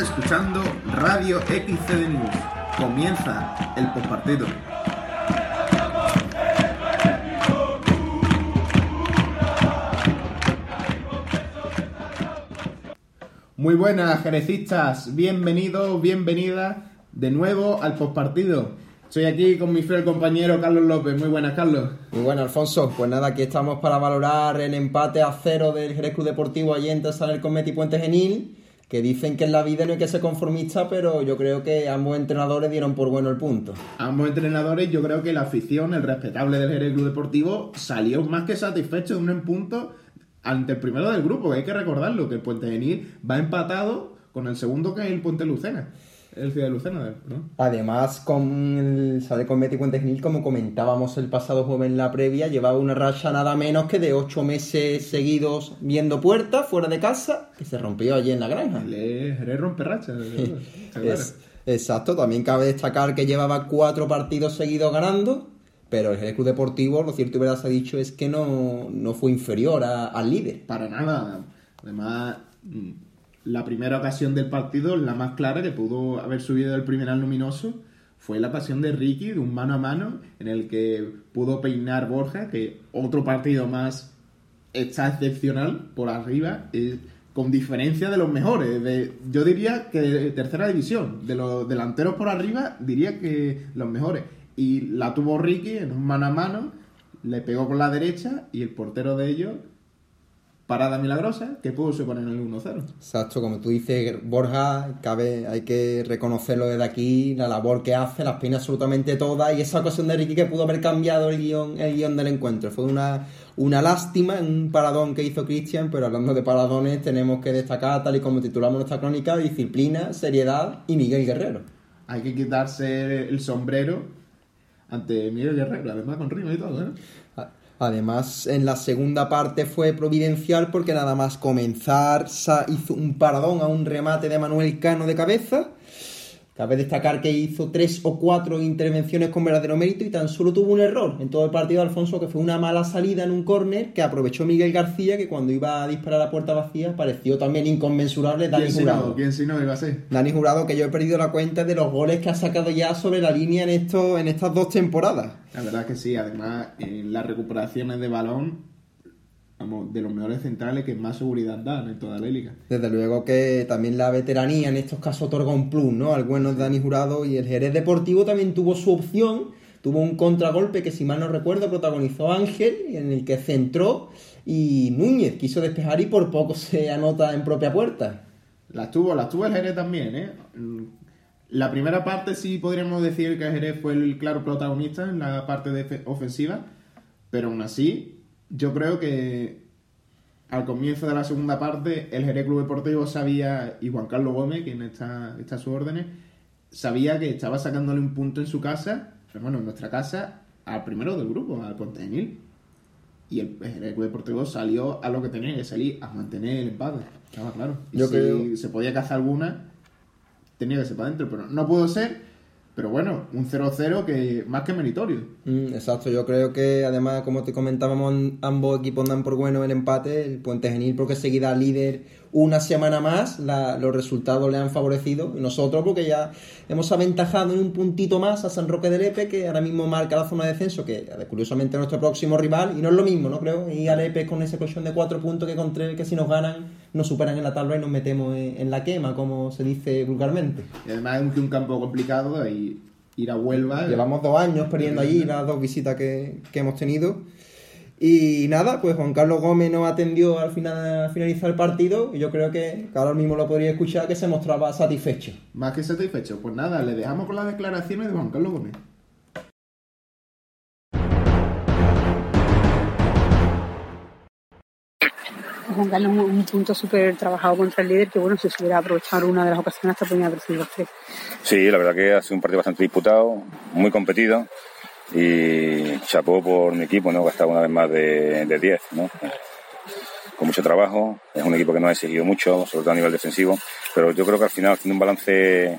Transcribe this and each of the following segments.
escuchando Radio XCD News. Comienza el postpartido. Muy buenas, jerecistas. Bienvenidos, bienvenidas de nuevo al postpartido. Estoy aquí con mi fiel compañero Carlos López. Muy buenas, Carlos. Muy buenas, Alfonso. Pues nada, aquí estamos para valorar el empate a cero del Jerez Deportivo allí en Tasaner con Meti Puente Genil que dicen que en la vida no hay que ser conformista, pero yo creo que ambos entrenadores dieron por bueno el punto. Ambos entrenadores, yo creo que la afición, el respetable del Jerez Club Deportivo, salió más que satisfecho de un punto ante el primero del grupo, hay que recordarlo, que el Puente Genil va empatado con el segundo que es el Puente Lucena el Ciudad de Lucena, ¿no? Además, con el Sade con Betty Puente como comentábamos el pasado jueves en la previa, llevaba una racha nada menos que de ocho meses seguidos viendo puertas fuera de casa, que se rompió allí en la granja. Le rompe racha. exacto, también cabe destacar que llevaba cuatro partidos seguidos ganando, pero el Club Deportivo, lo cierto y verdad se ha dicho, es que no, no fue inferior al líder. Para nada. Además la primera ocasión del partido, la más clara que pudo haber subido el primer al luminoso, fue la ocasión de Ricky, de un mano a mano, en el que pudo peinar Borja, que otro partido más está excepcional por arriba, con diferencia de los mejores. De, yo diría que de tercera división, de los delanteros por arriba, diría que los mejores. Y la tuvo Ricky en un mano a mano, le pegó con la derecha y el portero de ellos parada milagrosa que pudo suponer el 1-0. Exacto, como tú dices, Borja, cabe, hay que reconocerlo desde aquí, la labor que hace, las peinas absolutamente todas, y esa ocasión de Ricky que pudo haber cambiado el guion, el guion del encuentro. Fue una, una lástima, un paradón que hizo Cristian, pero hablando de paradones, tenemos que destacar, tal y como titulamos nuestra crónica, disciplina, seriedad y Miguel Guerrero. Hay que quitarse el sombrero ante Miguel Guerrero, además con rima y todo, ¿eh? Además, en la segunda parte fue providencial porque nada más comenzar hizo un paradón a un remate de Manuel Cano de cabeza Cabe destacar que hizo tres o cuatro intervenciones con verdadero mérito y tan solo tuvo un error en todo el partido de Alfonso, que fue una mala salida en un córner que aprovechó Miguel García, que cuando iba a disparar a puerta vacía pareció también inconmensurable Dani Jurado. ¿Quién si no iba a ser? Dani Jurado, que yo he perdido la cuenta de los goles que ha sacado ya sobre la línea en, esto, en estas dos temporadas. La verdad es que sí, además en las recuperaciones de balón de los mejores centrales que más seguridad dan en toda la liga. Desde luego que también la veteranía en estos casos otorga un plus, ¿no? Al bueno Dani Jurado y el Jerez Deportivo también tuvo su opción, tuvo un contragolpe que si mal no recuerdo protagonizó Ángel, en el que centró y Núñez quiso despejar y por poco se anota en propia puerta. Las tuvo, las tuvo el Jerez también, ¿eh? La primera parte sí podríamos decir que el Jerez fue el claro protagonista en la parte de ofensiva, pero aún así yo creo que al comienzo de la segunda parte, el Jerez Club Deportivo sabía, y Juan Carlos Gómez, quien está, está a sus órdenes, sabía que estaba sacándole un punto en su casa, bueno, en nuestra casa, al primero del grupo, al Ponte Genil. Y el Jerez Club Deportivo salió a lo que tenía que salir, a mantener el empate. Estaba claro. Y si se podía cazar alguna, tenía que ser para adentro, pero no pudo ser pero bueno, un 0-0 que más que meritorio. Mm, exacto, yo creo que además, como te comentábamos, ambos equipos dan por bueno el empate. El Puente Genil porque seguida líder una semana más, los resultados le han favorecido. Y nosotros porque ya hemos aventajado en un puntito más a San Roque del Epe, que ahora mismo marca la zona de descenso, que curiosamente es nuestro próximo rival. Y no es lo mismo, ¿no? Creo. Y al Epe con esa colchón de cuatro puntos que contra que si nos ganan nos superan en la tabla y nos metemos en, la quema, como se dice vulgarmente. Y además es un campo complicado y ir a Huelva. Llevamos dos años perdiendo allí las dos visitas que, hemos tenido. Y nada, pues Juan Carlos Gómez nos atendió al, final, al finalizar el partido y yo creo que, ahora mismo lo podría escuchar, que se mostraba satisfecho. Más que satisfecho. Pues nada, le dejamos con las declaraciones de Juan Carlos Gómez. Un, punto súper trabajado contra el líder que bueno, si se hubiera aprovechado una de las ocasiones hasta podría haber sido los tres. Sí, la verdad que ha sido un partido bastante disputado, muy competido y chapó por mi equipo, ¿no? estado una vez más de 10, ¿no? con mucho trabajo, es un equipo que no ha exigido mucho, sobre todo a nivel defensivo, pero yo creo que al final, haciendo un balance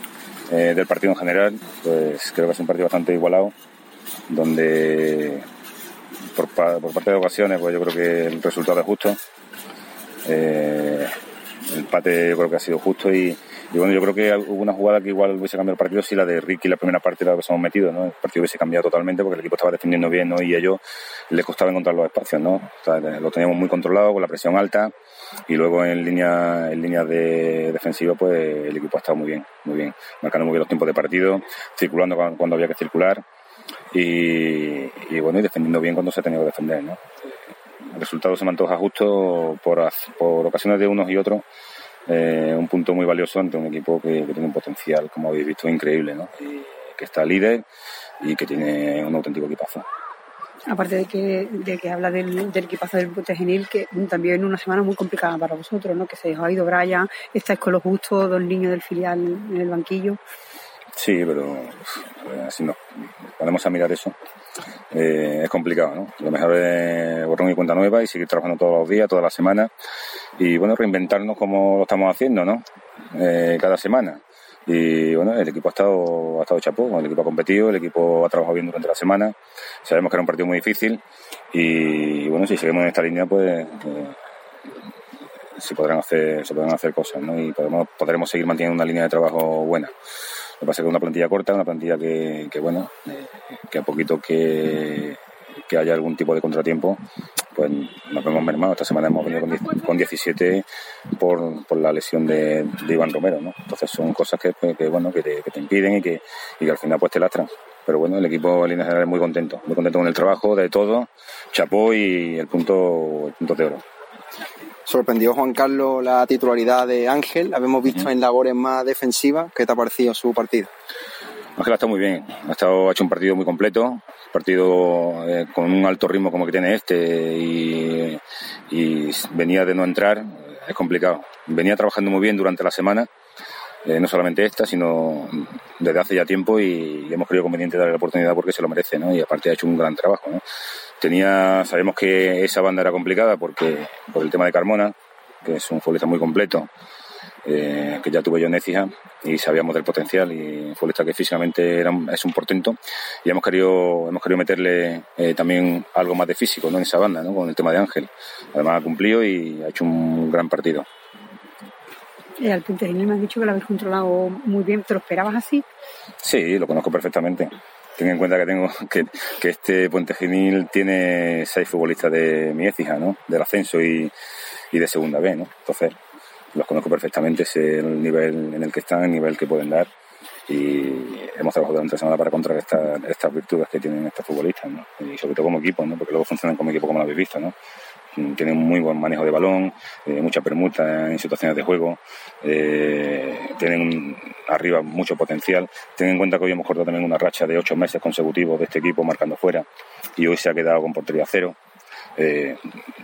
eh, del partido en general, pues creo que es un partido bastante igualado, donde por parte de ocasiones, pues yo creo que el resultado es justo, eh, el empate yo creo que ha sido justo y, Y bueno, yo creo que hubo una jugada que igual hubiese cambiado el partido si la de Ricky la primera parte la hubiésemos metido, ¿no? El partido hubiese cambiado totalmente porque el equipo estaba defendiendo bien, ¿no? Y a ellos les costaba encontrar los espacios, ¿no? lo teníamos muy controlado con la presión alta y luego en línea en línea de defensiva pues el equipo ha estado muy bien, muy bien, marcando muy bien los tiempos de partido, circulando cuando, había que circular y, bueno, y defendiendo bien cuando se tenía que defender, ¿no? El resultado se me antoja justo por, por ocasiones de unos y otros eh, un punto muy valioso ante un equipo que, tiene un potencial, como habéis visto, increíble, ¿no? Y que está líder y que tiene un auténtico equipazo. Aparte de que, de que habla del, equipazo del Puente Genil, que también una semana muy complicada para vosotros, ¿no? Que se os ha ido Brian, estáis con los justos, dos niños del filial en el banquillo. Sí, pero eh, si nos ponemos a mirar eso, eh, es complicado, ¿no? Lo mejor es borrar y cuenta nueva y seguir trabajando todos los días, todas las semanas y, bueno, reinventarnos como lo estamos haciendo, ¿no? Eh, cada semana. Y, bueno, el equipo ha estado, ha estado chapó, el equipo ha competido, el equipo ha trabajado bien durante la semana. Sabemos que era un partido muy difícil y, bueno, si seguimos en esta línea, pues... se podrán hacer se podrán hacer cosas ¿no? y podemos, podremos seguir manteniendo una línea de trabajo buena. Lo que pasa es que es una plantilla corta, una plantilla que, bueno, eh, que a poquito que, que haya algún tipo de contratiempo, pues nos vemos mermados. Esta semana hemos venido con, 17 por, por, la lesión de, Iván Romero, ¿no? Entonces son cosas que, que bueno, que te, que te, impiden y que, y que al final pues te lastran. Pero bueno, el equipo en línea general es muy contento, muy contento con el trabajo, de todo, chapó y el punto, el punto de oro sorprendió Juan Carlos la titularidad de Ángel, la hemos visto en labores más defensivas. ¿Qué te ha parecido su partido? Ángel ha estado muy bien, ha, estado, hecho un partido muy completo, partido eh, con un alto ritmo como que tiene este y, venía de no entrar, es complicado. Venía trabajando muy bien durante la semana, eh, no solamente esta, sino desde hace ya tiempo y, hemos creído conveniente darle la oportunidad porque se lo merece, ¿no? Y aparte ha hecho un gran trabajo, ¿no? Tenía, sabemos que esa banda era complicada porque por el tema de Carmona, que es un futbolista muy completo, eh, que ya tuve yo en Écija y sabíamos del potencial y futbolista que físicamente era, es un portento y hemos querido hemos querido meterle eh, también algo más de físico ¿no? en esa banda ¿no? con el tema de Ángel además ha cumplido y ha hecho un gran partido y al Puente me has dicho que lo habéis controlado muy bien ¿te lo esperabas así? Sí, lo conozco perfectamente ten en cuenta que tengo que, que este Puente Genil tiene seis futbolistas de mi écija, ¿no? Del ascenso y, y de segunda B, ¿no? Entonces, los conozco perfectamente, sé el nivel en el que están, el nivel que pueden dar y hemos trabajado durante la semana para contrarrestar estas virtudes que tienen estos futbolistas, ¿no? Y sobre todo como equipo, ¿no? Porque luego funcionan como equipo como lo habéis visto, ¿no? Tienen muy buen manejo de balón, eh, mucha permuta en situaciones de juego, eh, tienen arriba mucho potencial. Ten en cuenta que hoy hemos cortado también una racha de ocho meses consecutivos de este equipo marcando fuera y hoy se ha quedado con portería cero. Eh,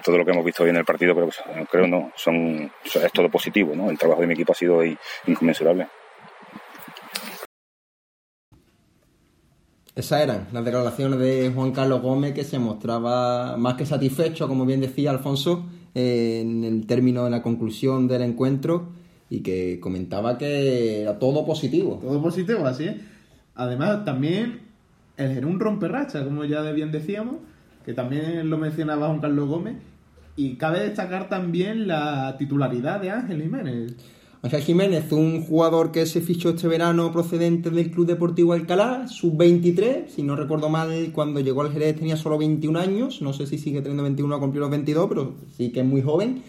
todo lo que hemos visto hoy en el partido creo, creo no es todo positivo, ¿no? El trabajo de mi equipo ha sido inconmensurable. Esas eran las declaraciones de Juan Carlos Gómez que se mostraba más que satisfecho, como bien decía Alfonso, en el término de la conclusión del encuentro y que comentaba que era todo positivo. Todo positivo, así es. Además, también el un romperracha, como ya bien decíamos, que también lo mencionaba Juan Carlos Gómez, y cabe destacar también la titularidad de Ángel Jiménez. Ángel Jiménez, un jugador que se fichó este verano procedente del Club Deportivo Alcalá, sub-23, si no recuerdo mal, cuando llegó al Jerez tenía solo 21 años, no sé si sigue teniendo 21 a cumplir los 22, pero sí que es muy joven,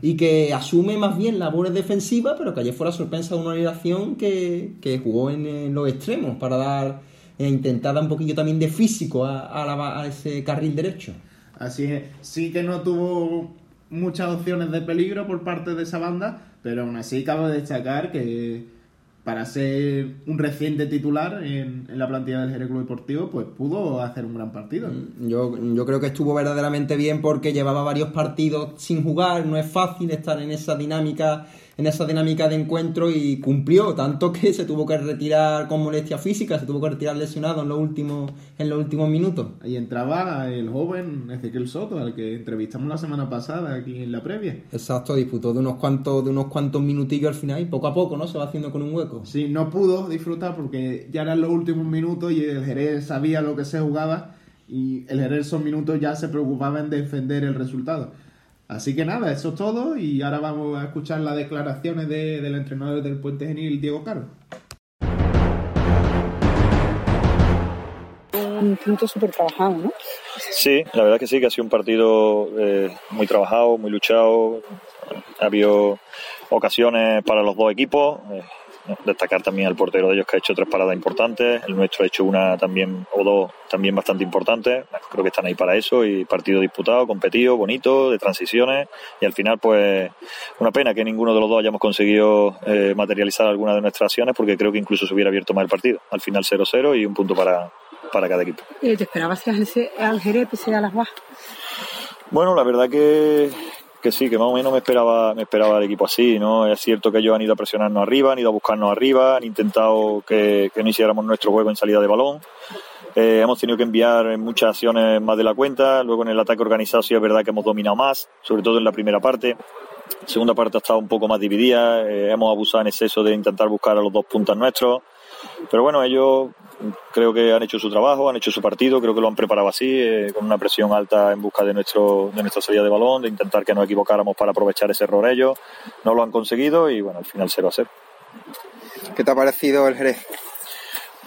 y que asume más bien labores defensivas, pero que ayer fue la sorpresa de una liberación que, jugó en, los extremos para dar, e intentar dar un poquillo también de físico a, a ese carril derecho. Así es, sí que no tuvo muchas opciones de peligro por parte de esa banda, pero aún así cabe destacar que para ser un reciente titular en, la plantilla del Jerez Club Deportivo, pues pudo hacer un gran partido. Mm, yo, yo creo que estuvo verdaderamente bien porque llevaba varios partidos sin jugar, no es fácil estar en esa dinámica en esa dinámica de encuentro y cumplió, tanto que se tuvo que retirar con molestia física, se tuvo que retirar lesionado en los últimos, en los últimos minutos. Ahí entraba el joven Ezequiel Soto, al que entrevistamos la semana pasada aquí en la previa. Exacto, disputó de unos cuantos, de unos cuantos minutillos al final y poco a poco, ¿no? Se va haciendo con un hueco. Sí, no pudo disfrutar porque ya eran los últimos minutos y el Jerez sabía lo que se jugaba y el Jerez esos minutos ya se preocupaba en defender el resultado Así que nada, eso es todo y ahora vamos a escuchar las declaraciones de- del entrenador del Puente Genil, Diego Caro. Un punto súper trabajado, ¿no? Sí, la verdad que sí, que ha sido un partido eh, muy trabajado, muy luchado. Ha habido ocasiones para los dos equipos. eh, destacar también al portero de ellos que ha hecho tres paradas importantes. El nuestro ha hecho una también o dos también bastante importantes. Creo que están ahí para eso y partido disputado, competido, bonito, de transiciones. Y al final, pues, una pena que ninguno de los dos hayamos conseguido eh, materializar alguna de nuestras acciones porque creo que incluso se hubiera abierto más el partido. Al final 0-0 y un punto para, para cada equipo. Eh, ¿Te esperabas que Alge- al Jerez pese a las bajas? Bueno, la verdad que, que sí, que más o menos me esperaba, me esperaba el equipo así, ¿no? Es cierto que ellos han ido a presionarnos arriba, han ido a buscarnos arriba, han intentado que, que no hiciéramos nuestro juego en salida de balón. Eh, hemos tenido que enviar muchas acciones más de la cuenta. Luego en el ataque organizado sí es verdad que hemos dominado más, sobre todo en la primera parte. La segunda parte ha estado un poco más dividida. eh, hemos abusado en exceso de intentar buscar a los dos puntas nuestros. Pero bueno, ellos creo que han hecho su trabajo, han hecho su partido, creo que lo han preparado así, eh, con una presión alta en busca de nuestro de nuestra salida de balón, de intentar que nos equivocáramos para aprovechar ese error ellos. No lo han conseguido y bueno, al final 0 a 0. ¿Qué te ha parecido el Jerez?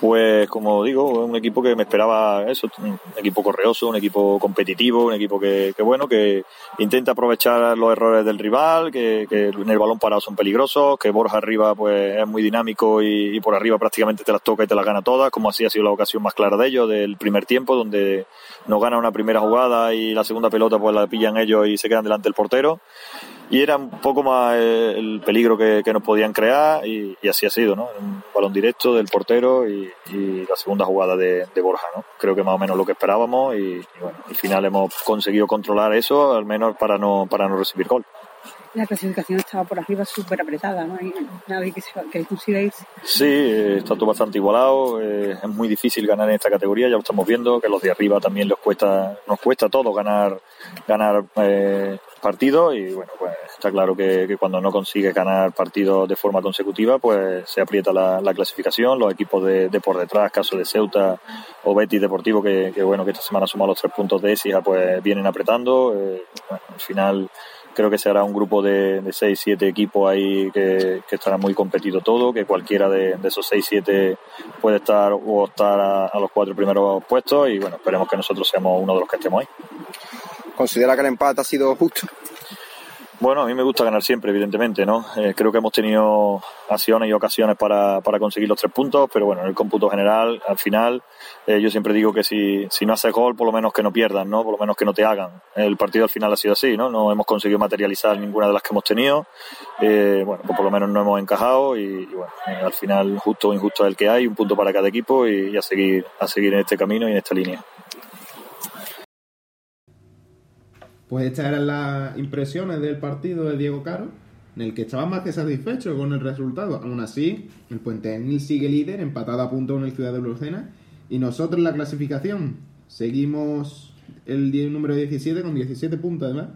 Pues como digo, un equipo que me esperaba eso, un equipo correoso, un equipo competitivo, un equipo que, que bueno, que intenta aprovechar los errores del rival, que, que en el balón parado son peligrosos, que Borja arriba pues es muy dinámico y, y por arriba prácticamente te las toca y te las gana todas, como así ha sido la ocasión más clara de ellos, del primer tiempo, donde nos gana una primera jugada y la segunda pelota pues la pillan ellos y se quedan delante del portero y era un poco más eh, el peligro que, que nos podían crear y, así ha sido, ¿no? Un balón directo del portero y, y la segunda jugada de, de Borja, ¿no? Creo que más o menos lo que esperábamos y, y bueno, al final hemos conseguido controlar eso, al menos para no, para no recibir gol. La clasificación estaba por arriba súper apretada, ¿no? Hay nadie que, se, que irse. Sí, está todo bastante igualado. eh, es muy difícil ganar en esta categoría, ya lo estamos viendo, que los de arriba también les cuesta, nos cuesta todo ganar, ganar eh, partidos y bueno, pues está claro que, que cuando no consigues ganar partidos de forma consecutiva, pues se aprieta la, la clasificación. Los equipos de, de por detrás, caso de Ceuta o Betis Deportivo, que, que bueno, que esta semana suma los tres puntos de Écija, pues vienen apretando. eh, bueno, al final creo que será un grupo de, de 6, 7 equipos ahí que, estará muy competido todo, que cualquiera de, esos 6, 7 puede estar o estar a los cuatro primeros puestos y bueno, esperemos que nosotros seamos uno de los que estemos ahí. ¿Considera que el empate ha sido justo? Bueno, a mí me gusta ganar siempre, evidentemente, ¿no? Eh, creo que hemos tenido acciones y ocasiones para, para conseguir los tres puntos, pero bueno, en el cómputo general, al final, eh, yo siempre digo que si, si no haces gol, por lo menos que no pierdan, ¿no? Por lo menos que no te hagan. El partido al final ha sido así, ¿no? No hemos conseguido materializar ninguna de las que hemos tenido. Eh, bueno, pues por lo menos no hemos encajado y, y bueno, eh, al final, justo o injusto es el que hay, un punto para cada equipo y, y a seguir, a seguir en este camino y en esta línea. Pues estas eran las impresiones del partido de Diego Caro, en el que estaba más que satisfecho con el resultado. Aún así, el Puente Genil sigue líder, empatado a punto con el Ciudad de Lucena, y nosotros en la clasificación seguimos el número 17 con 17 puntos además.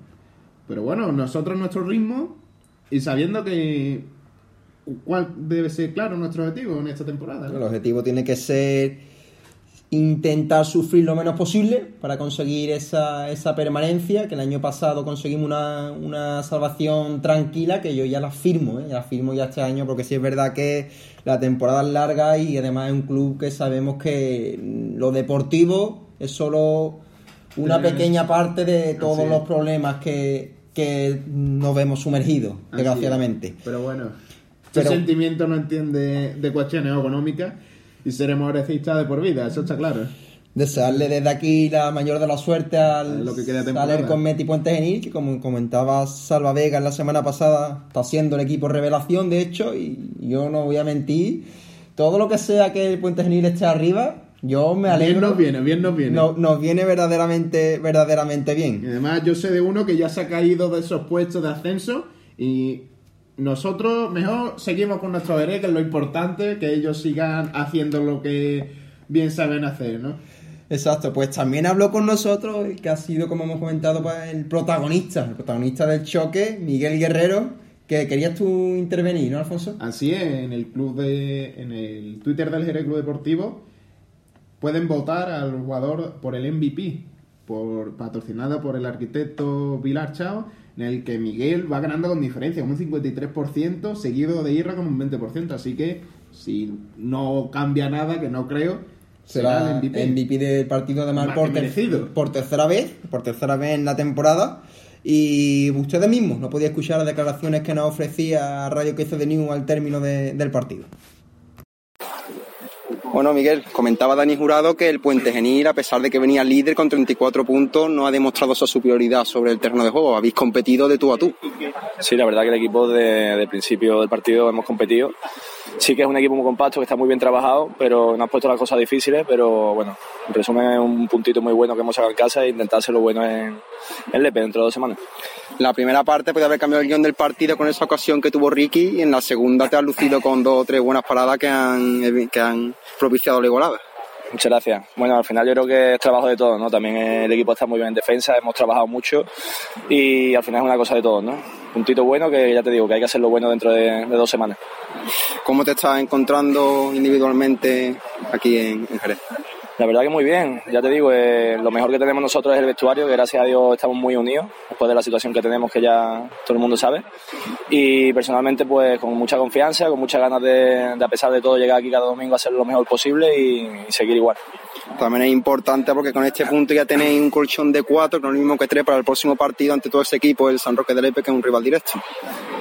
Pero bueno, nosotros nuestro ritmo y sabiendo que cuál debe ser claro nuestro objetivo en esta temporada. El objetivo tiene que ser intentar sufrir lo menos posible para conseguir esa, esa permanencia, que el año pasado conseguimos una, una salvación tranquila, que yo ya la firmo, ¿eh? ya la firmo ya este año, porque sí es verdad que la temporada es larga y además es un club que sabemos que lo deportivo es solo una pequeña parte de todos los problemas que, que nos vemos sumergidos, Así es. desgraciadamente. Pero bueno, este Pero- sentimiento no entiende de cuestiones económicas y seremos grecistas de por vida, eso está claro. Desearle desde aquí la mayor de la suerte al Lo que queda con Meti Puente Genil, que como comentaba Salva Vega la semana pasada, está siendo el equipo revelación, de hecho, y yo no voy a mentir. Todo lo que sea que el Puente Genil esté arriba, yo me Bien alegro. nos viene, bien nos viene. No- nos viene verdaderamente, verdaderamente Y bien. además yo sé de uno que ya se ha caído de esos puestos de ascenso y nosotros mejor seguimos con nuestro veré, que es lo importante, que ellos sigan haciendo lo que bien saben hacer, ¿no? Exacto, pues también habló con nosotros, que ha sido, como hemos comentado, pues, el protagonista, el protagonista del choque, Miguel Guerrero, que querías tú intervenir, ¿no, Alfonso? Así es, en el club de, en el Twitter del Jerez Club Deportivo pueden votar al jugador por el MVP, por patrocinada por el arquitecto Vilar Chao, en el que Miguel va ganando con diferencia, con un 53%, seguido de Irra con un 20%. Así que si no cambia nada, que no creo, será el MVP, del partido de Mar por, por tercera vez, por tercera vez en la temporada. Y ustedes mismos no podía escuchar las declaraciones que nos ofrecía Radio que de New al término del partido. Bueno, Miguel, comentaba Dani Jurado que el Puente Genil, a pesar de que venía líder con 34 puntos, no ha demostrado su superioridad sobre el terreno de juego. Habéis competido de tú a tú. Sí, la verdad que el equipo desde el principio del partido hemos competido. Sí que es un equipo muy compacto, que está muy bien trabajado, pero nos ha puesto las cosas difíciles. Pero bueno, en resumen es un puntito muy bueno que hemos sacado en casa e intentar lo bueno en, en Lepe dentro de dos semanas. La primera parte puede haber cambiado el guion del partido con esa ocasión que tuvo Ricky y en la segunda te has lucido con dos o tres buenas paradas que han, que han propiciado la igualada. Muchas gracias. Bueno, al final yo creo que es trabajo de todos, ¿no? También el equipo está muy bien en defensa, hemos trabajado mucho y al final es una cosa de todos, ¿no? Puntito bueno que ya te digo que hay que hacerlo bueno dentro de, dos semanas. ¿Cómo te estás encontrando individualmente aquí en Jerez? La verdad que muy bien, ya te digo, eh, lo mejor que tenemos nosotros es el vestuario, que gracias a Dios estamos muy unidos, después de la situación que tenemos que ya todo el mundo sabe. Y personalmente pues con mucha confianza, con muchas ganas de, a pesar de todo llegar aquí cada domingo a hacer lo mejor posible y, seguir igual. También es importante porque con este punto ya tenéis un colchón de cuatro, que es lo mismo que tres para el próximo partido ante todo ese equipo, el San Roque de Lepe, que es un rival directo.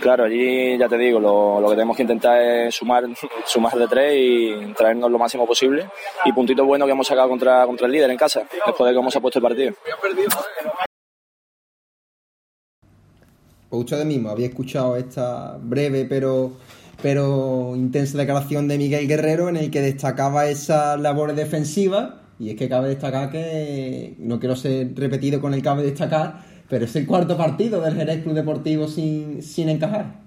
Claro, allí ya te digo, lo, lo que tenemos que intentar es sumar, sumar de tres y traernos lo máximo posible. Y puntito bueno que hemos sacado contra, contra el líder en casa, después de cómo se ha puesto el partido. Pues ustedes mismos había escuchado esta breve pero, pero intensa declaración de Miguel Guerrero en el que destacaba esa labor defensiva y es que cabe destacar que, no quiero ser repetido con el cabe destacar, pero es el cuarto partido del Jerez Club Deportivo sin, sin encajar.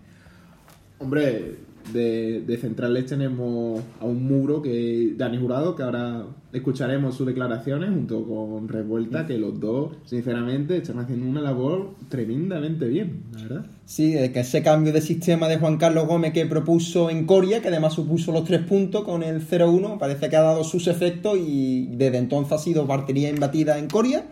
Hombre, de, centrales tenemos a un muro que Dani Jurado, que ahora escucharemos sus declaraciones junto con Revuelta, que los dos, sinceramente, están haciendo una labor tremendamente bien, la verdad. Sí, que ese cambio de sistema de Juan Carlos Gómez que propuso en Coria, que además supuso los tres puntos con el 0-1, parece que ha dado sus efectos y desde entonces ha sido partería imbatida en Coria,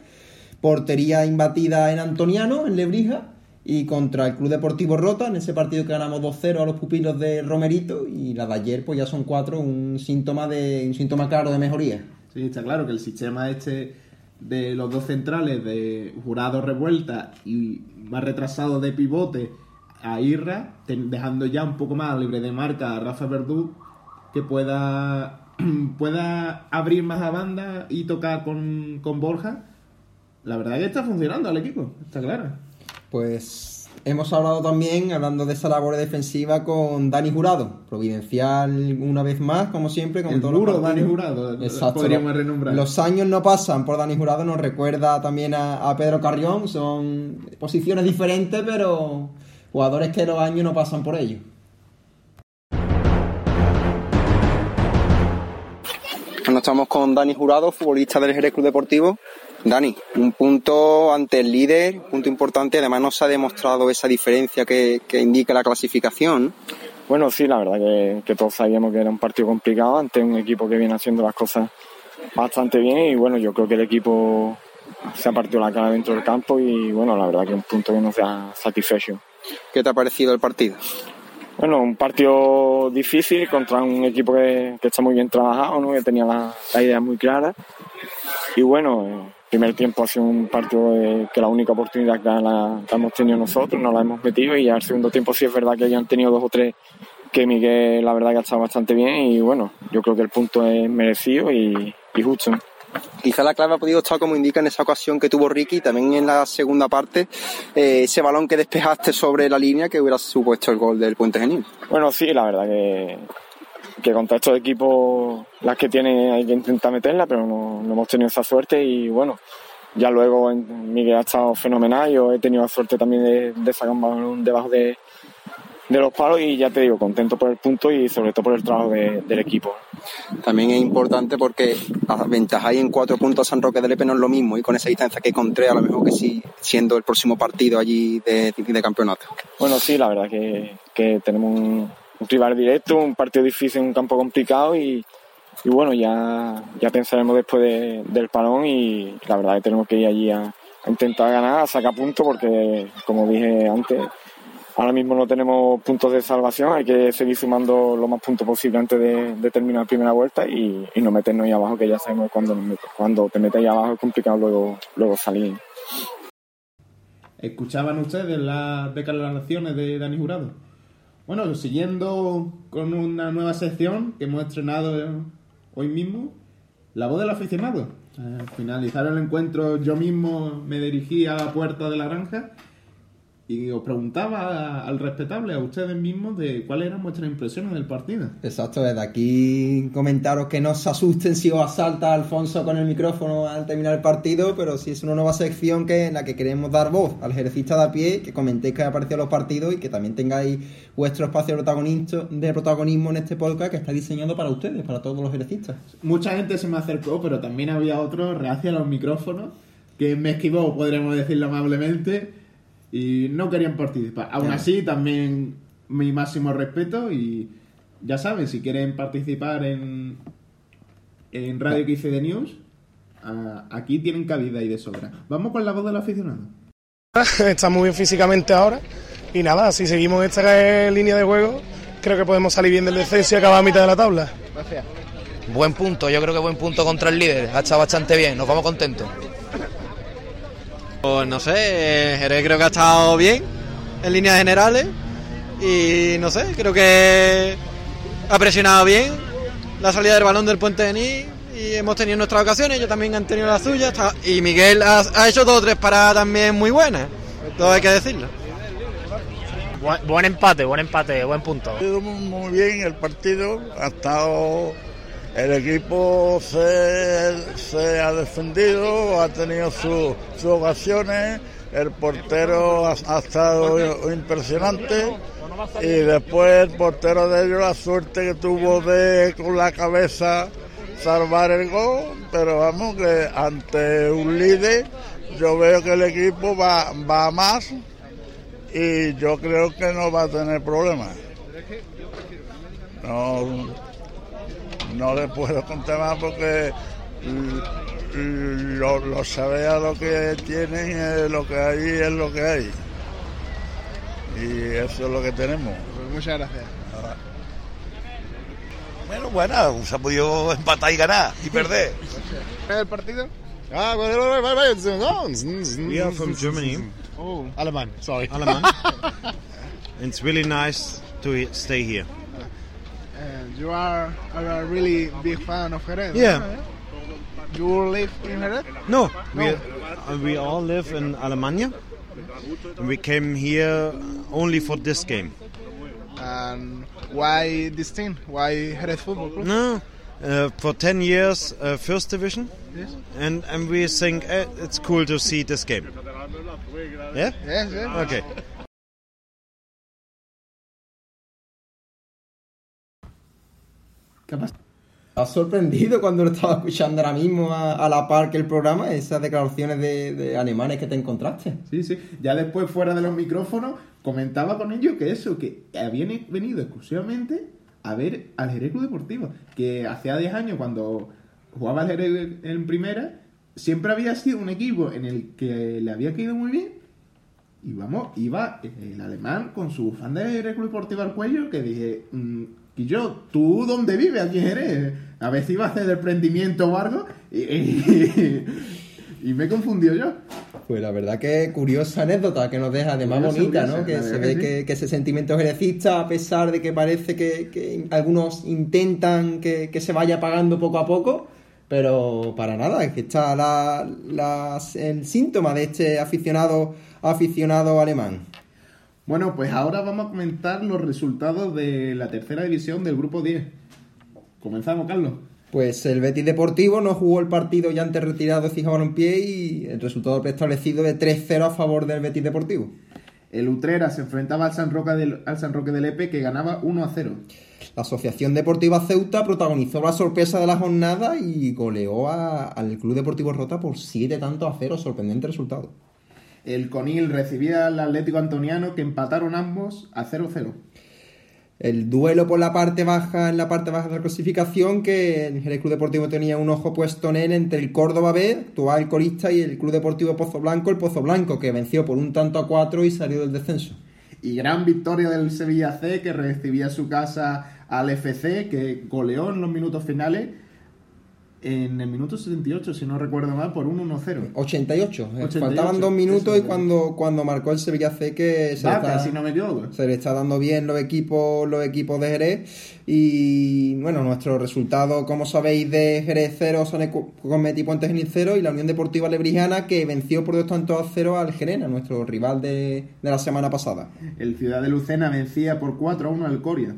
portería imbatida en Antoniano, en Lebrija y contra el Club Deportivo Rota, en ese partido que ganamos 2-0 a los pupilos de Romerito, y la de ayer pues ya son cuatro, un síntoma, de, un síntoma claro de mejoría. Sí, está claro que el sistema este de los dos centrales de Jurado Revuelta y más retrasado de pivote a Irra, dejando ya un poco más libre de marca a Rafa Verdú, que pueda, pueda abrir más a banda y tocar con, con Borja. La verdad es que está funcionando el equipo, está claro. Pues hemos hablado también, hablando de esa labor defensiva, con Dani Jurado, providencial una vez más, como siempre. Como el todos Dani Jurado, Exacto. podríamos renombrar. Los años no pasan por Dani Jurado, nos recuerda también a, Pedro Carrión, son posiciones diferentes, pero jugadores que los años no pasan por ellos. Bueno, estamos con Dani Jurado, futbolista del Jerez Club Deportivo. Dani, un punto ante el líder, punto importante, además no se ha demostrado esa diferencia que, indica la clasificación. Bueno, sí, la verdad que, todos sabíamos que era un partido complicado ante un equipo que viene haciendo las cosas bastante bien y bueno, yo creo que el equipo se ha partido la cara dentro del campo y bueno, la verdad que es un punto que nos ha satisfecho. ¿Qué te ha parecido el partido? Bueno, un partido difícil contra un equipo que, está muy bien trabajado, ¿no? que tenía la, la idea muy clara. Y bueno, primer tiempo ha sido un partido que la única oportunidad que, la, hemos tenido nosotros, no la hemos metido y al segundo tiempo sí es verdad que ellos han tenido dos o tres que Miguel la verdad que ha estado bastante bien y bueno, yo creo que el punto es merecido y, justo. Quizá la clave ha podido estar como indica en esa ocasión que tuvo Ricky, también en la segunda parte, eh, ese balón que despejaste sobre la línea que hubiera supuesto el gol del Puente Genil. Bueno, sí, la verdad que que contra estos equipos las que tienen hay que intentar meterla, pero no, hemos tenido esa suerte y bueno, ya luego Miguel ha estado fenomenal, yo he tenido la suerte también de, sacar un balón debajo de, los palos y ya te digo, contento por el punto y sobre todo por el trabajo del equipo. También es importante porque aventajáis en cuatro puntos San Roque de Lepe no es lo mismo y con esa distancia que encontré a lo mejor que sí, siendo el próximo partido allí de, de campeonato. Bueno, sí, la verdad que, que tenemos un, un rival directo, un partido difícil, un campo complicado y, bueno, ya, ya pensaremos después del parón y la verdad que tenemos que ir allí a, intentar ganar, a sacar puntos, porque como dije antes, ahora mismo no tenemos puntos de salvación, hay que seguir sumando lo más puntos posible antes de, terminar la primera vuelta y, y, no meternos ahí abajo, que ya sabemos cuando, cuando te metes ahí abajo es complicado luego, luego salir. ¿Escuchaban ustedes las declaraciones de Dani Jurado? Bueno, siguiendo con una nueva sección que hemos estrenado hoy mismo, la voz del aficionado. Al finalizar el encuentro yo mismo me dirigí a la puerta de la granja y os preguntaba al respetable, a ustedes mismos, de cuáles eran vuestras impresiones del partido. Exacto, desde aquí comentaros que no se asusten si os asalta Alfonso con el micrófono al terminar el partido, pero sí es una nueva sección que en la que queremos dar voz al ejercista de a pie, que comentéis que ha aparecido los partidos y que también tengáis vuestro espacio de protagonismo, de protagonismo en este podcast que está diseñado para ustedes, para todos los ejercistas. Mucha gente se me acercó, pero también había otros reacia a los micrófonos que me esquivó, podríamos decirlo amablemente y no querían participar. Aún así, también mi máximo respeto y ya saben, si quieren participar en, en Radio de News, aquí tienen cabida y de sobra. Vamos con la voz del aficionado. Está muy bien físicamente ahora y nada, si seguimos esta línea de juego, creo que podemos salir bien del descenso y acabar a mitad de la tabla. Gracias. Buen punto, yo creo que buen punto contra el líder, ha estado bastante bien, nos vamos contentos. Pues no sé, Jerez creo que ha estado bien en líneas generales y no sé, creo que ha presionado bien la salida del balón del puente de Ní y hemos tenido nuestras ocasiones, ellos también han tenido las suyas y Miguel ha, hecho dos o tres paradas también muy buenas, todo hay que decirlo. Buen, empate, buen empate, buen punto. Muy bien el partido, ha estado el equipo se, ha defendido, ha tenido sus ocasiones, el portero ha, estado impresionante y después el portero de ellos la suerte que tuvo de con la cabeza salvar el gol, pero vamos que ante un líder yo veo que el equipo va, va más y yo creo que no va a tener problemas. No, no le puedo contar más porque lo, lo sabía lo que tienen, es lo que hay es lo que hay. Y eso es lo que tenemos. Pues muchas gracias. Bueno, bueno, se ha podido empatar y ganar y perder. ¿El partido? Ah, We are from Germany. Oh, Alemán, sorry. Alemán. It's really nice to stay here. And you are, are a really big fan of Jerez. Yeah. You live in Jerez? No, no. We, uh, we all live in Alemania. We came here only for this game. And why this team? Why Jerez Football Club? No, uh, for 10 years, uh, first division. Yes. And, and we think uh, it's cool to see this game. Yeah? Yes, yes. Okay. ¿Qué ha sorprendido cuando lo estaba escuchando ahora mismo a, la par que el programa, esas declaraciones de, alemanes que te encontraste. Sí, sí. Ya después, fuera de los micrófonos, comentaba con ellos que eso, que habían venido exclusivamente a ver al Jerez Club Deportivo. Que hacía 10 años, cuando jugaba al Jerez en primera, siempre había sido un equipo en el que le había caído muy bien. Y vamos, iba el alemán con su fan de Jerez Club Deportivo al cuello, que dije, mm, y yo, ¿tú dónde vives? ¿A quién eres? A ver si iba a hacer el prendimiento o algo. Y, me confundió yo. Pues la verdad que curiosa anécdota que nos deja, además bonita, ¿no? Que se ve que, ese sentimiento jerecista, a pesar de que parece que, algunos intentan que, se vaya apagando poco a poco, pero para nada, es que está el síntoma de este aficionado, aficionado alemán. Bueno, pues ahora vamos a comentar los resultados de la tercera división del grupo 10. Comenzamos, Carlos. Pues el Betis Deportivo no jugó el partido ya antes retirado de Fija Pie y el resultado preestablecido de 3-0 a favor del Betis Deportivo. El Utrera se enfrentaba al San Roque del, al San Roque del Epe que ganaba 1-0. La Asociación Deportiva Ceuta protagonizó la sorpresa de la jornada y goleó al Club Deportivo Rota por 7 tantos a 0, sorprendente resultado el Conil recibía al Atlético Antoniano que empataron ambos a 0-0. El duelo por la parte baja, en la parte baja de la clasificación, que el Club Deportivo tenía un ojo puesto en él entre el Córdoba B, actual colista, y el Club Deportivo Pozo Blanco, el Pozo Blanco, que venció por un tanto a cuatro y salió del descenso. Y gran victoria del Sevilla C que recibía su casa al FC, que goleó en los minutos finales en el minuto 78, si no recuerdo mal, por un 1-0. 88. eh, 88, Faltaban dos minutos y cuando, cuando marcó el Sevilla C que se, le Vaca, está, si no me equivoco. se le está dando bien los equipos, los equipos de Jerez. Y bueno, nuestro resultado, como sabéis, de Jerez 0, Cometi Puente Genil 0 y la Unión Deportiva Lebrijana que venció por dos tantos a 0 al Gerena, nuestro rival de, de la semana pasada. El Ciudad de Lucena vencía por 4-1 al Coria.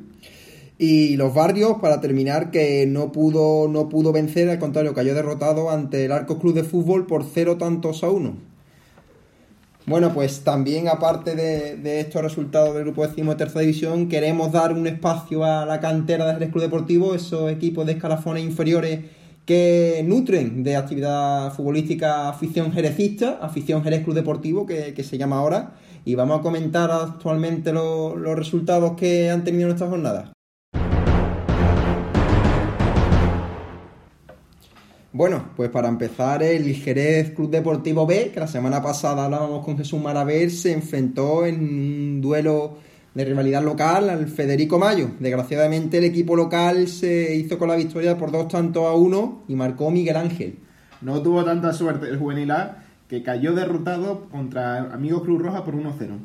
Y los barrios, para terminar, que no pudo, no pudo vencer, al contrario, cayó derrotado ante el Arcos Club de Fútbol por cero tantos a uno. Bueno, pues también aparte de, estos resultados del grupo décimo de tercera división, queremos dar un espacio a la cantera del Jerez Club Deportivo, esos equipos de escalafones inferiores que nutren de actividad futbolística afición jerecista, afición Jerez Club Deportivo, que, se llama ahora, y vamos a comentar actualmente lo- los resultados que han tenido en esta jornada. Bueno, pues para empezar, el Jerez Club Deportivo B, que la semana pasada hablábamos con Jesús Maraver, se enfrentó en un duelo de rivalidad local al Federico Mayo. Desgraciadamente, el equipo local se hizo con la victoria por dos tantos a uno y marcó Miguel Ángel. No tuvo tanta suerte el Juvenil A, que cayó derrotado contra Amigos Cruz Roja por 1-0.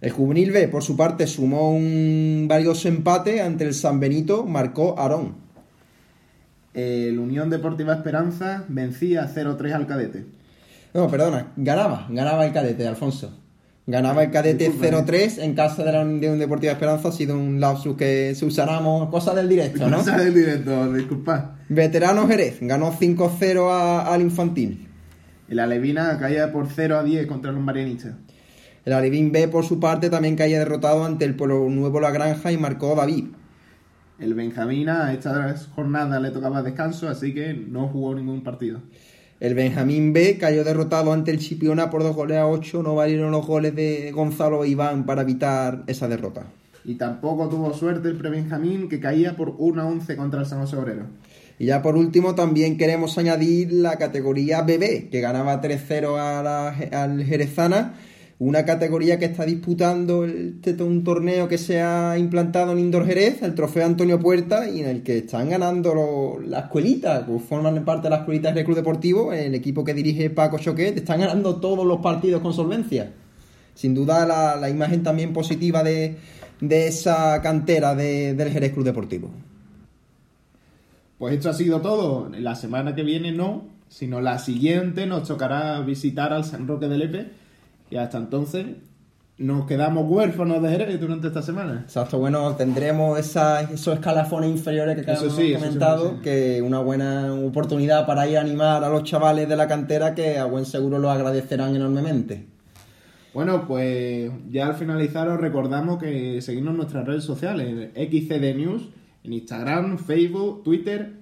El Juvenil B, por su parte, sumó un valioso empate ante el San Benito, marcó Aarón. El Unión Deportiva Esperanza vencía 0-3 al Cadete. No, perdona, ganaba, ganaba el cadete, Alfonso. Ganaba el cadete Disculpa, 0-3 en casa de la Unión Deportiva Esperanza. Ha sido un lapsus que se usáramos, cosa del directo, ¿no? Cosa del directo, disculpa. Veterano Jerez, ganó 5-0 a- al Infantil. El Alevina caía por 0 a 10 contra los marianistas. El Alevín B, por su parte, también caía derrotado ante el Pueblo Nuevo La Granja y marcó David. El Benjamina a esta jornada le tocaba descanso, así que no jugó ningún partido. El Benjamín B cayó derrotado ante el Chipiona por dos goles a 8. No valieron los goles de Gonzalo e Iván para evitar esa derrota. Y tampoco tuvo suerte el Prebenjamín, que caía por 1 a 11 contra el San José Obrero. Y ya por último también queremos añadir la categoría BB, que ganaba 3-0 a la- al Jerezana, una categoría que está disputando este- un torneo que se ha implantado en Indoor Jerez, el trofeo Antonio Puerta, y en el que están ganando la escuelita, que forman parte de la escuelita del Club Deportivo, el equipo que dirige Paco Choquet, están ganando todos los partidos con solvencia. Sin duda la, la imagen también positiva de, de esa cantera de- del Jerez Club Deportivo. Pues esto ha sido todo. La semana que viene no, sino la siguiente nos tocará visitar al San Roque del Epe. Y hasta entonces nos quedamos huérfanos de Jerez durante esta semana. Exacto, bueno, tendremos esa- esos escalafones inferiores que hemos sí, comentado, sí, sí. que una buena oportunidad para ir a animar a los chavales de la cantera que a buen seguro lo agradecerán enormemente. Bueno, pues ya al finalizar os recordamos que seguimos nuestras redes sociales, XCD News, en Instagram, Facebook, Twitter,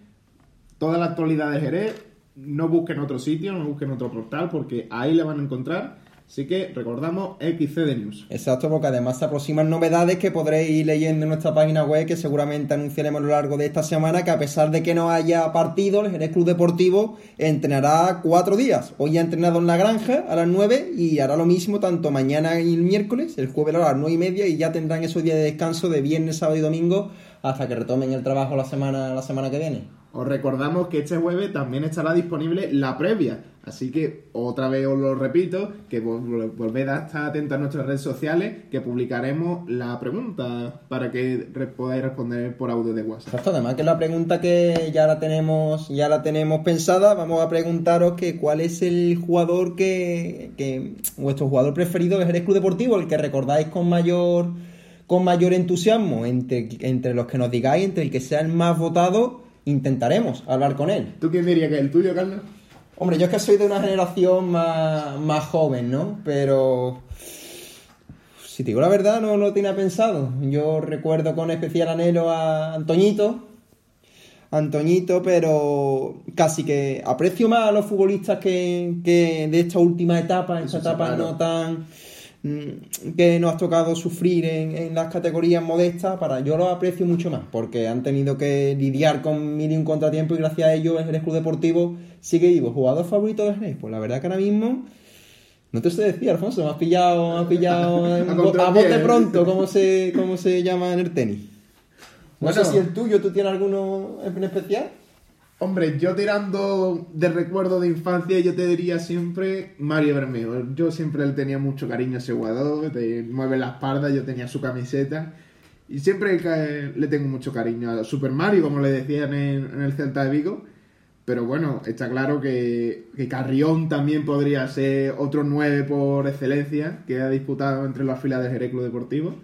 toda la actualidad de Jerez. No busquen otro sitio, no busquen otro portal, porque ahí le van a encontrar. Así que recordamos XCD News. Exacto, porque además se aproximan novedades que podréis ir leyendo en nuestra página web, que seguramente anunciaremos a lo largo de esta semana, que a pesar de que no haya partido, el Jerez Club Deportivo entrenará cuatro días. Hoy ha entrenado en la granja a las 9 y hará lo mismo tanto mañana y el miércoles, el jueves a las nueve y media, y ya tendrán esos días de descanso de viernes, sábado y domingo hasta que retomen el trabajo la semana, la semana que viene. Os recordamos que este jueves también estará disponible la previa. Así que otra vez os lo repito, que vol- volved a estar atentos a nuestras redes sociales, que publicaremos la pregunta para que podáis responder por audio de WhatsApp. Exacto, además que es la pregunta que ya la tenemos, ya la tenemos pensada, vamos a preguntaros que cuál es el jugador que, que vuestro jugador preferido del Jerez Club Deportivo, el que recordáis con mayor con mayor entusiasmo, entre, entre los que nos digáis, entre el que sea el más votado, intentaremos hablar con él. ¿Tú quién dirías que es el tuyo, Carlos? Hombre, yo es que soy de una generación más, más joven, ¿no? Pero si te digo la verdad, no lo tenía pensado. Yo recuerdo con especial anhelo a Antoñito. Antoñito, pero casi que aprecio más a los futbolistas que, que de esta última etapa, esta etapa no tan que nos ha tocado sufrir en, en las categorías modestas, para yo lo aprecio mucho más, porque han tenido que lidiar con mil y un contratiempo y gracias a ello el Jerez Club Deportivo sigue vivo. ¿Jugador favorito de Jerez? Pues la verdad que ahora mismo... No te sé decir, Alfonso, me has pillado, me has pillado A bote ¿eh? pronto, ¿cómo se, cómo se llama en el tenis. No Bueno. sé si el tuyo, ¿tú tienes alguno en especial? Hombre, yo tirando de recuerdo de infancia, yo te diría siempre Mario Bermeo. Yo siempre le tenía mucho cariño a ese jugador, te mueve la espalda, yo tenía su camiseta. Y siempre le tengo mucho cariño a Super Mario, como le decían en, el Celta de Vigo. Pero bueno, está claro que, que Carrión también podría ser otro 9 por excelencia que ha disputado entre las filas del Jerez Deportivo.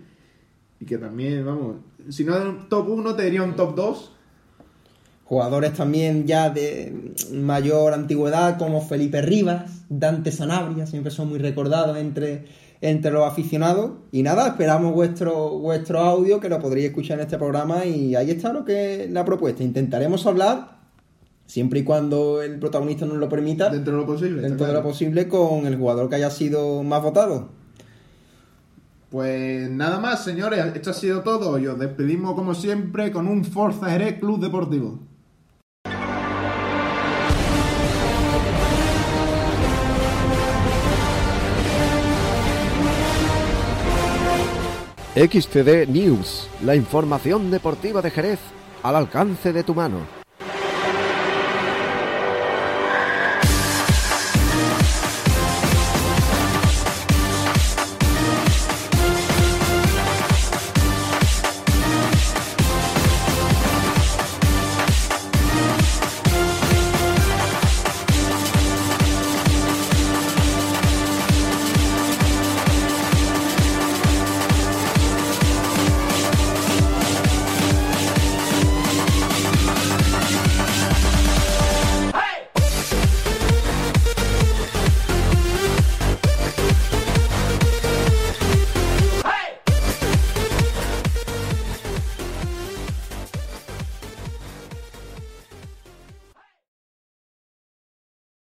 Y que también, vamos, si no top 1, te diría un top 2. Jugadores también ya de mayor antigüedad como Felipe Rivas, Dante Sanabria, siempre son muy recordados entre, entre los aficionados. Y nada, esperamos vuestro, vuestro audio que lo podréis escuchar en este programa y ahí está lo que es la propuesta. Intentaremos hablar, siempre y cuando el protagonista nos lo permita, dentro de lo posible, dentro de lo posible con el jugador que haya sido más votado. Pues nada más, señores, esto ha sido todo. Y os despedimos como siempre con un Forza Jerez Club Deportivo. XTD News, la información deportiva de Jerez al alcance de tu mano.